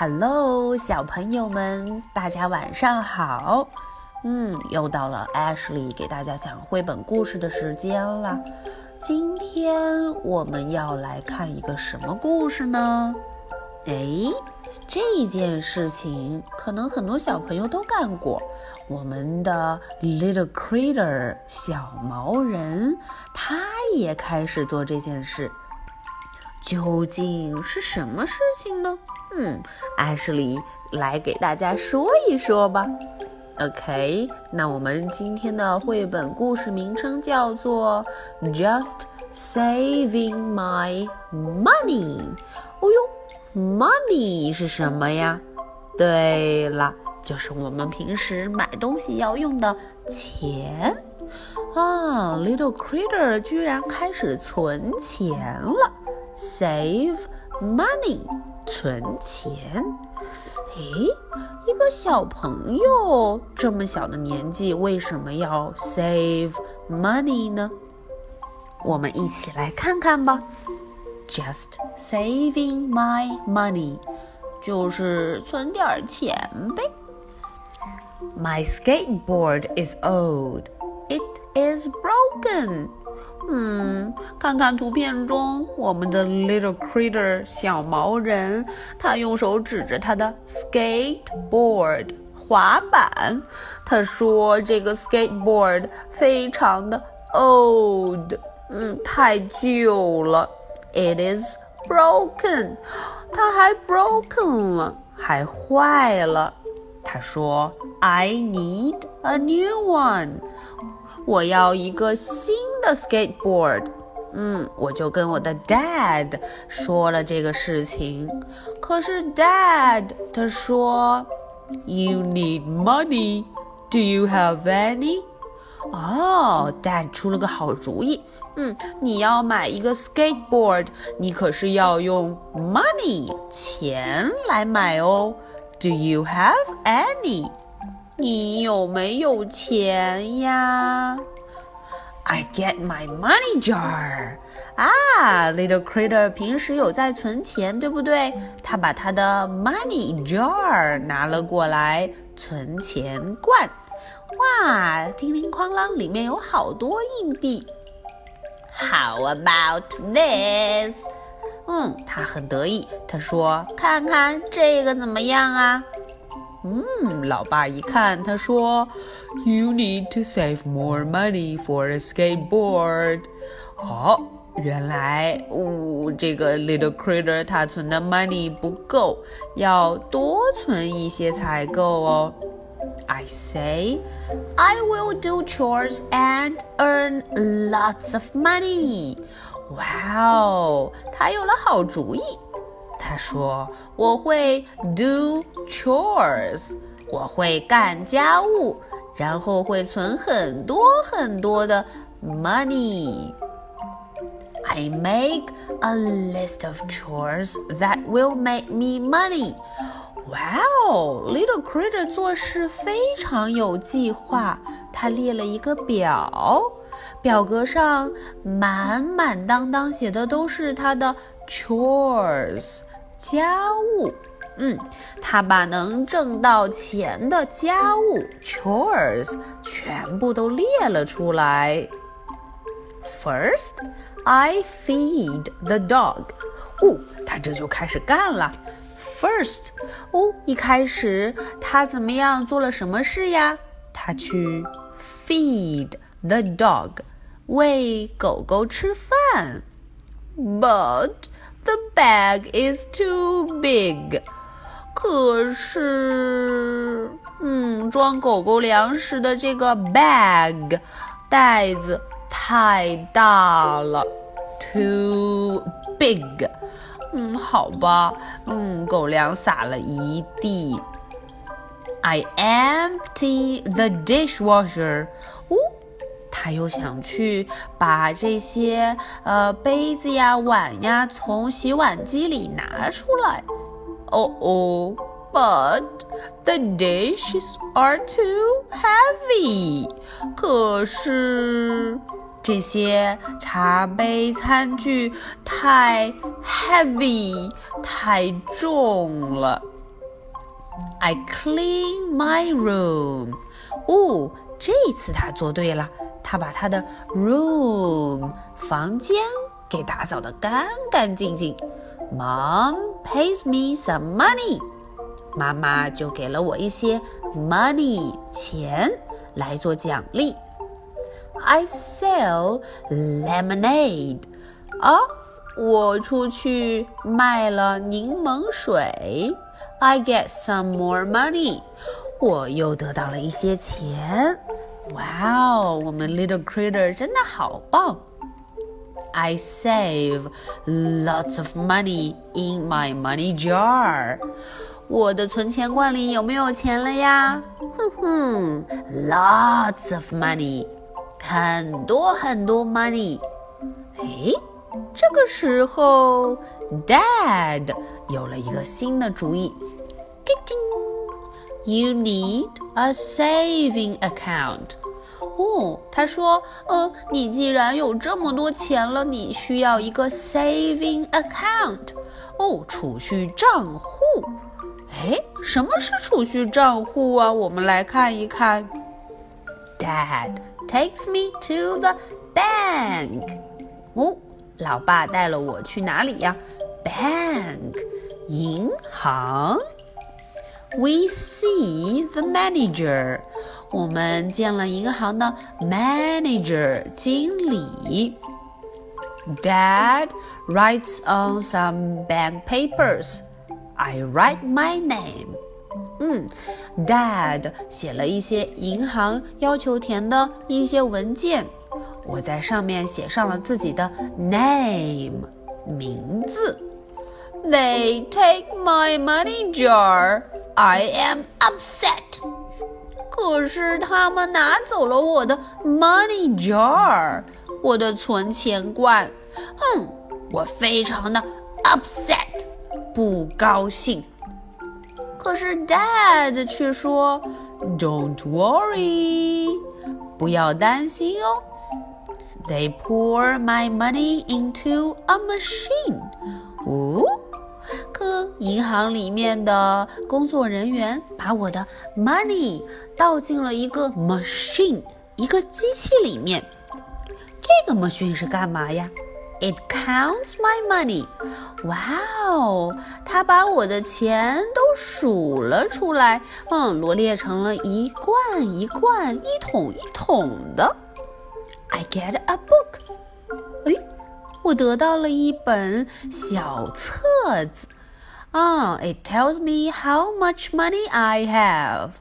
Hello，小朋友们，大家晚上好。嗯，又到了 Ashley 给大家讲绘本故事的时间了。今天我们要来看一个什么故事呢？哎，这件事情可能很多小朋友都干过。我们的 Little Critter 小毛人，他也开始做这件事。究竟是什么事情呢？嗯，艾什莉来给大家说一说吧。OK，那我们今天的绘本故事名称叫做《Just Saving My Money》。哦呦，Money 是什么呀？对了，就是我们平时买东西要用的钱啊。Little Critter 居然开始存钱了。Save money，存钱。诶，一个小朋友这么小的年纪，为什么要 save money 呢？我们一起来看看吧。Just saving my money，就是存点钱呗。My skateboard is old. It is broken. 嗯，看看图片中我们的 little critter 小毛人，他用手指着他的 skateboard 滑板，他说：“这个 skateboard 非常的 old，嗯，太旧了。It is broken，它还 broken 了，还坏了。”他说：“I need a new one。”我要一个新 的 skateboard。嗯，我就跟我的 dad 说了这个事情。可是 dad 他说，You need money. Do you have any? 哦，dad 出了个好主意。嗯，你要买一个 skateboard，你可是要用 money 钱来买哦。Do you have any? 你有没有钱呀 ？I get my money jar 啊，Little Critter 平时有在存钱，对不对？他把他的 money jar 拿了过来，存钱罐。哇，叮铃哐啷，里面有好多硬币。How about this？嗯，他很得意。他说：“看看这个怎么样啊？”嗯，老爸一看，他说：“You need to save more money for a skateboard。”哦，原来，哦，这个 little critter 他存的 money 不够，要多存一些才够哦。I say, I will do chores and earn lots of money. 哇哦，他有了好主意。 他说：“我会 do chores，我会干家务，然后会存很多很多的 money。I make a list of chores that will make me money。哇哦，Little Critter 做事非常有计划，他列了一个表， 表格上满满当当写的都是他的 chores。”家务，嗯，他把能挣到钱的家务 chores 全部都列了出来。First, I feed the dog。哦，他这就开始干了。First，哦，一开始他怎么样做了什么事呀？他去 feed the dog，喂狗狗吃饭。But The bag is too big。可是，嗯，装狗狗粮食的这个 bag 袋子太大了，too big。嗯，好吧，嗯，狗粮撒了一地。I empty the dishwasher。他又想去把这些呃杯子呀、碗呀从洗碗机里拿出来。哦哦，But the dishes are too heavy。可是这些茶杯、餐具太 heavy，太重了。I clean my room。哦，这次他做对了，他把他的 room 房间给打扫得干干净净。Mom pays me some money。妈妈就给了我一些 money 钱来做奖励。I sell lemonade。啊，我出去卖了柠檬水。I get some more money，我又得到了一些钱。 哇哦，我们 Little Critter 真的好棒！I save lots of money in my money jar。我的存钱罐里有没有钱了呀？哼哼，lots of money，很多很多 money。哎，这个时候。Dad 有了一个新的主意。You need a saving account。 哦，他说，嗯，你既然有这么多钱了，你需要一个 saving account。哦，储蓄账户。哎，什么是储蓄账户啊？我们来看一看。Dad takes me to the bank。哦，老爸带了我去哪里呀？bank 银行。We see the manager，我们见了银行的 manager 经理。Dad writes on some bank papers. I write my name. 嗯，Dad 写了一些银行要求填的一些文件，我在上面写上了自己的 name 名字。They take my money jar. I am upset. 可是他们拿走了我的 money jar，我的存钱罐。哼，我非常的 upset，不高兴。可是 Dad 却说，Don't worry，不要担心哦。They pour my money into a machine. 哦。银行里面的工作人员把我的 money 倒进了一个 machine，一个机器里面。这个 machine 是干嘛呀？It counts my money。哇哦，它把我的钱都数了出来，嗯，罗列成了一罐一罐、一桶一桶的。I get a book。哎。我得到了一本小册子 啊！It tells me how much money I have。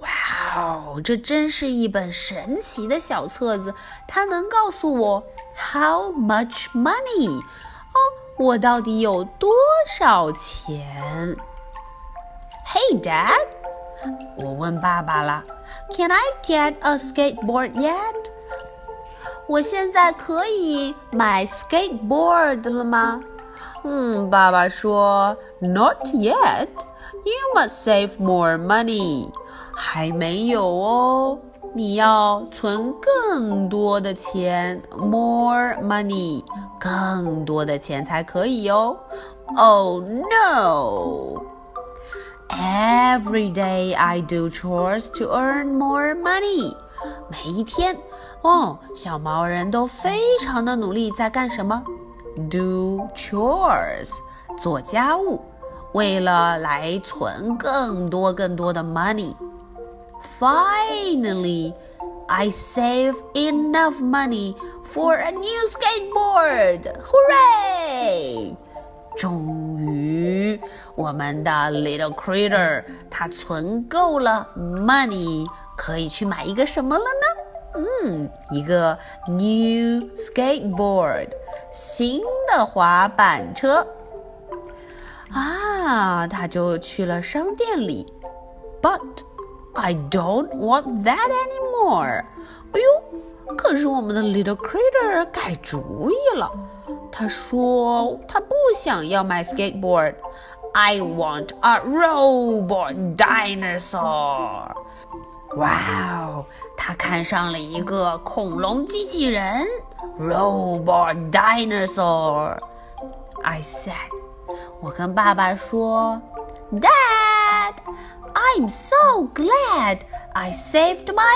哇哦，这真是一本神奇的小册子，它能告诉我 how much money。哦，我到底有多少钱？Hey Dad，我问爸爸了，Can I get a skateboard yet？我现在可以买 skateboard 了吗？ 嗯，爸爸说，Not yet. You must save more money. 还没有哦，你要存更多的钱，more money，更多的钱才可以哦。Oh no! Every day I do chores to earn more money. 每一天。哦，小毛人都非常的努力，在干什么 ？Do chores，做家务，为了来存更多更多的 money。Finally, I save enough money for a new skateboard. Hooray! 终于，我们的 little critter 它存够了 money，可以去买一个什么了呢？ 嗯，一个 new skateboard，新的滑板车啊，他就去了商店里。But I don't want that anymore。哎呦，可是我们的 little critter 改主意了，他说他不想要买 skateboard。I want a robot dinosaur。哇哦， 他看上了一个恐龙机器人，robot dinosaur。I said，我跟爸爸说，Dad，I'm so glad I saved my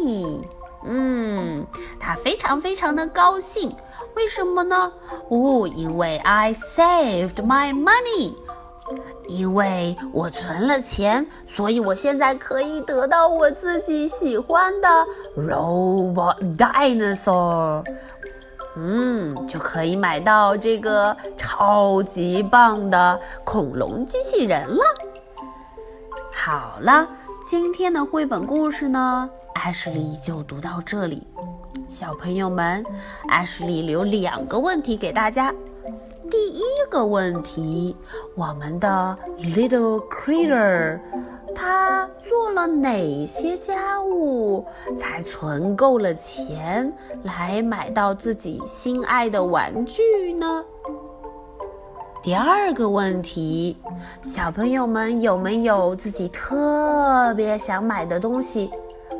money. 嗯，他非常非常的高兴，为什么呢？哦，因为 I saved my money，因为我存了钱，所以我现在可以得到我自己喜欢的 robot dinosaur。嗯，就可以买到这个超级棒的恐龙机器人了。好了，今天的绘本故事呢？艾什莉就读到这里，小朋友们，艾什莉留两个问题给大家。第一个问题，我们的 Little Critter，他做了哪些家务才存够了钱来买到自己心爱的玩具呢？第二个问题，小朋友们有没有自己特别想买的东西？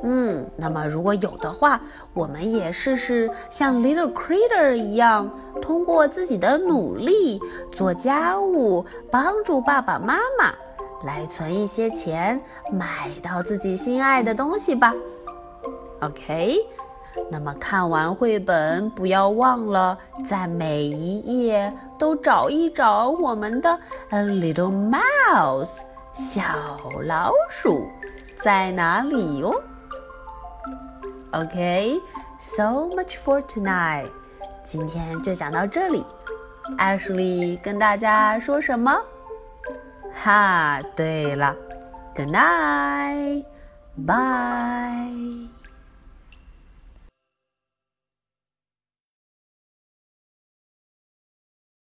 嗯，那么如果有的话，我们也试试像 Little Critter 一样，通过自己的努力做家务，帮助爸爸妈妈来存一些钱，买到自己心爱的东西吧。OK，那么看完绘本，不要忘了在每一页都找一找我们的 A Little Mouse 小老鼠在哪里哟。OK，So much for tonight. 今天就讲到这里。Ashley 跟大家说什么？哈，对了，Good night, bye.